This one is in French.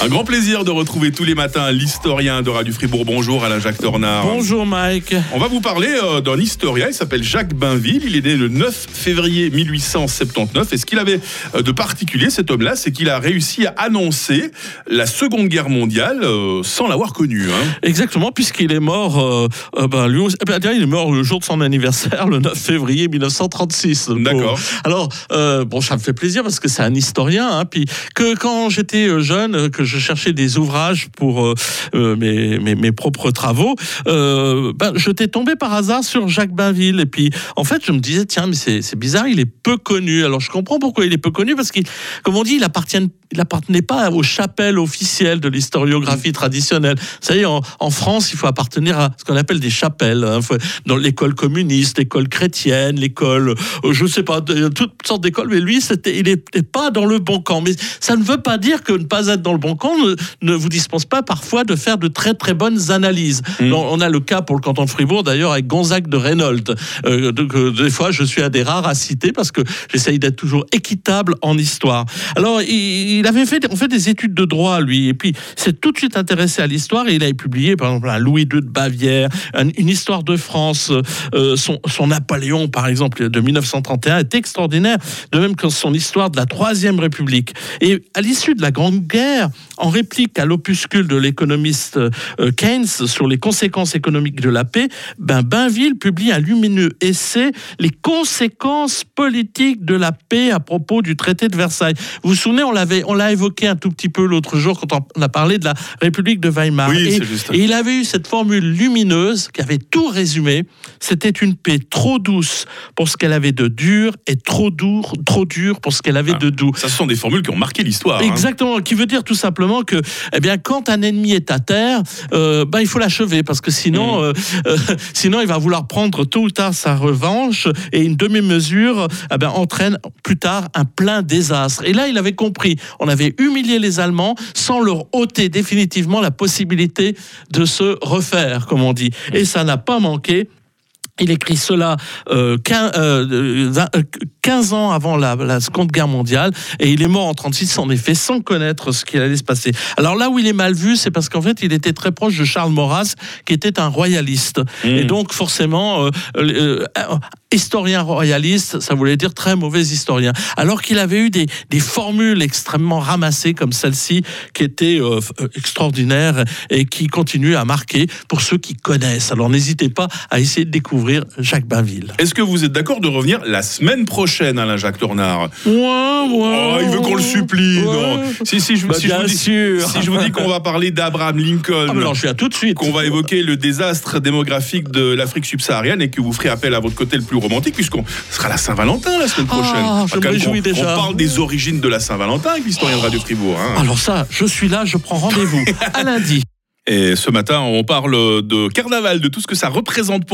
Un grand plaisir de retrouver tous les matins l'historien de Radio Fribourg. Bonjour Alain Jacques Tornard. Bonjour Mike. On va vous parler euh, d'un historien, il s'appelle Jacques Bainville, il est né le 9 février 1879 et ce qu'il avait euh, de particulier cet homme-là, c'est qu'il a réussi à annoncer la Seconde Guerre mondiale euh, sans l'avoir connu. hein. Exactement, puisqu'il est mort, euh, ben, lui aussi- eh ben, il est mort le jour de son anniversaire, le 9 février 1936. le D'accord. Alors, bon, ça me fait plaisir parce que c'est un historien. Hein, puis que quand j'étais jeune, que je cherchais des ouvrages pour euh, euh, mes, mes, mes propres travaux, euh, ben, je t'ai tombé par hasard sur Jacques Bainville. Et puis, en fait, je me disais, tiens, mais c'est bizarre, il est peu connu. Alors, je comprends pourquoi il est peu connu, parce qu'il, comme on dit, il appartient il appartenait pas aux chapelles officielles de l'historiographie traditionnelle. Vous savez, en, en France, il faut appartenir à ce qu'on appelle des chapelles. hein. Dans l'école communiste, l'école chrétienne, l'école, euh, je sais pas, de- toutes sortes d'écoles. Mais lui, c'était, il n'était pas dans le bon camp. Mais ça ne veut pas dire que ne pas être dans le bon ne, ne vous dispense pas parfois de faire de très très bonnes analyses. Mm. On, on a le cas pour le canton de Fribourg, d'ailleurs, avec Gonzague de Reynold. Euh, donc, euh, des fois, je suis un des rares à citer parce que j'essaye d'être toujours équitable en histoire. Alors, il, il avait fait, on fait des études de droit, lui, et puis s'est tout de suite intéressé à l'histoire et il avait publié, par exemple, un Louis II de Bavière, un- une histoire de France, euh, son, son Napoléon, par exemple, de 1931 est extraordinaire, de même que son histoire de la Troisième République. Et à l'issue de la Grande Guerre, en réplique à l'opuscule de l'économiste euh, Keynes sur les conséquences économiques de la paix, ben Bainville publie un lumineux essai, Les conséquences politiques de la paix à propos du traité de Versailles. Vous vous souvenez, on l'avait, on l'a évoqué un tout petit peu l'autre jour quand on a parlé de la République de Weimar. Oui, et, c'est juste. et il avait eu cette formule lumineuse qui avait tout résumé. C'était une paix trop douce pour ce qu'elle avait de dur et trop dur, trop dur pour ce qu'elle avait Ah. de doux. Ça, ce sont des formules qui ont marqué l'histoire. hein. Exactement, qui veut dire tout simplement que, eh bien, quand un ennemi est à terre, euh, ben, il faut l'achever parce que sinon, Mm. euh, euh, sinon, il va vouloir prendre tôt ou tard sa revanche et une demi-mesure eh ben, entraîne plus tard un plein désastre. Et là, il avait compris. On avait humilié les Allemands sans leur ôter définitivement la possibilité de se refaire, comme on dit. Et ça n'a pas manqué. Il écrit cela euh, 15, vingt- euh, 15 ans avant la, la Seconde Guerre mondiale et il est mort en 36 en effet sans connaître ce qui allait se passer. Alors là où il est mal vu, c'est parce qu'en fait il était très proche de Charles Maurras qui était un royaliste Mmh. et donc forcément euh, euh, euh, historien royaliste, ça voulait dire très mauvais historien. Alors qu'il avait eu des, des formules extrêmement ramassées comme celle-ci qui étaient euh, euh, extraordinaires et qui continuent à marquer pour ceux qui connaissent. Alors n'hésitez pas à essayer de découvrir Jacques Bainville. Est-ce que vous êtes d'accord de revenir la semaine prochaine, Alain Jacques Tornard Ouais, ouais. Oh, il veut qu'on le supplie, non Si, si, je, Bah, si je bien vous dis, sûr. si je vous dis qu'on va parler d'Abraham Lincoln, Ah, mais je viens tout de suite. qu'on va évoquer le désastre démographique de l'Afrique subsaharienne et que vous ferez appel à votre côté le plus romantique, puisqu'on sera la Saint-Valentin la semaine Ah, prochaine. je me quand même réjouis qu'on- déjà. On parle des origines de la Saint-Valentin avec l'historien de Radio Fribourg. hein. Alors ça, je suis là, je prends rendez-vous à lundi. Et ce matin, on parle de carnaval, de tout ce que ça représente pour